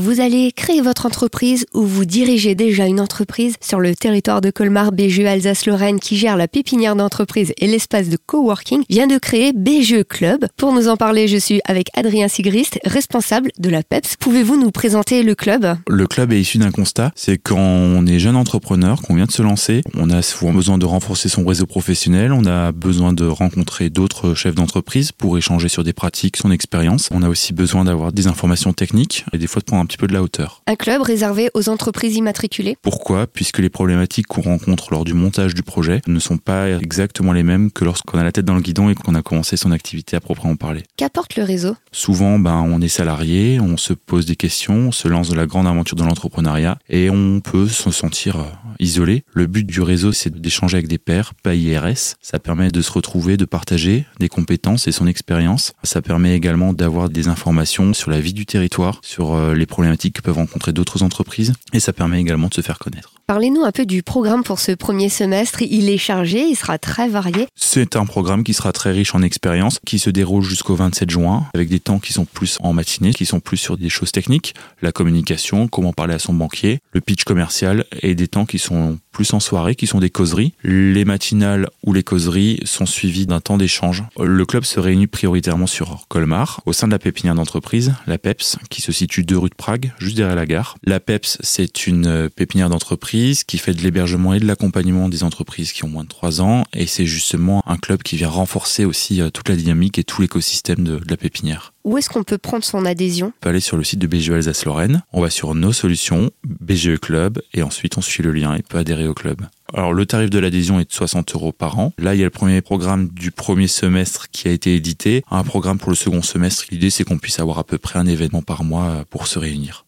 Vous allez créer votre entreprise ou vous dirigez déjà une entreprise sur le territoire de Colmar, BGE Alsace-Lorraine qui gère la pépinière d'entreprise et l'espace de coworking vient de créer BGE Club. Pour nous en parler, je suis avec Adrien Sigrist, responsable de la PEPS. Pouvez-vous nous présenter le club? Le club est issu d'un constat, c'est quand on est jeune entrepreneur, qu'on vient de se lancer, on a souvent besoin de renforcer son réseau professionnel, on a besoin de rencontrer d'autres chefs d'entreprise pour échanger sur des pratiques, son expérience. On a aussi besoin d'avoir des informations techniques et des fois de prendre un petit peu de la hauteur. Un club réservé aux entreprises immatriculées Pourquoi? Puisque les problématiques qu'on rencontre lors du montage du projet ne sont pas exactement les mêmes que lorsqu'on a la tête dans le guidon et qu'on a commencé son activité à proprement parler. Qu'apporte le réseau? Souvent, ben, on est salarié, on se pose des questions, on se lance de la grande aventure de l'entrepreneuriat et on peut se sentir euh, isolé. Le but du réseau, c'est d'échanger avec des pairs, pas IRS. Ça permet de se retrouver, de partager des compétences et son expérience. Ça permet également d'avoir des informations sur la vie du territoire, sur euh, les problématiques que peuvent rencontrer d'autres entreprises et ça permet également de se faire connaître. Parlez-nous un peu du programme pour ce premier semestre. Il est chargé, il sera très varié. C'est un programme qui sera très riche en expérience, qui se déroule jusqu'au 27 juin, avec des temps qui sont plus en matinée, qui sont plus sur des choses techniques, la communication, comment parler à son banquier, le pitch commercial, et des temps qui sont plus en soirée, qui sont des causeries. Les matinales ou les causeries sont suivies d'un temps d'échange. Le club se réunit prioritairement sur Colmar, au sein de la pépinière d'entreprise, la PEPS, qui se situe deux rue de Prague, juste derrière la gare. La PEPS, c'est une pépinière d'entreprise qui fait de l'hébergement et de l'accompagnement des entreprises qui ont moins de 3 ans, et c'est justement un club qui vient renforcer aussi toute la dynamique et tout l'écosystème de, de la pépinière. Où est-ce qu'on peut prendre son adhésion? On peut aller sur le site de BGE Alsace-Lorraine, on va sur nos solutions, BGE Club, et ensuite on suit le lien et peut au club. Alors le tarif de l'adhésion est de 60 euros par an. Là, il y a le premier programme du premier semestre qui a été édité, un programme pour le second semestre. L'idée, c'est qu'on puisse avoir à peu près un événement par mois pour se réunir.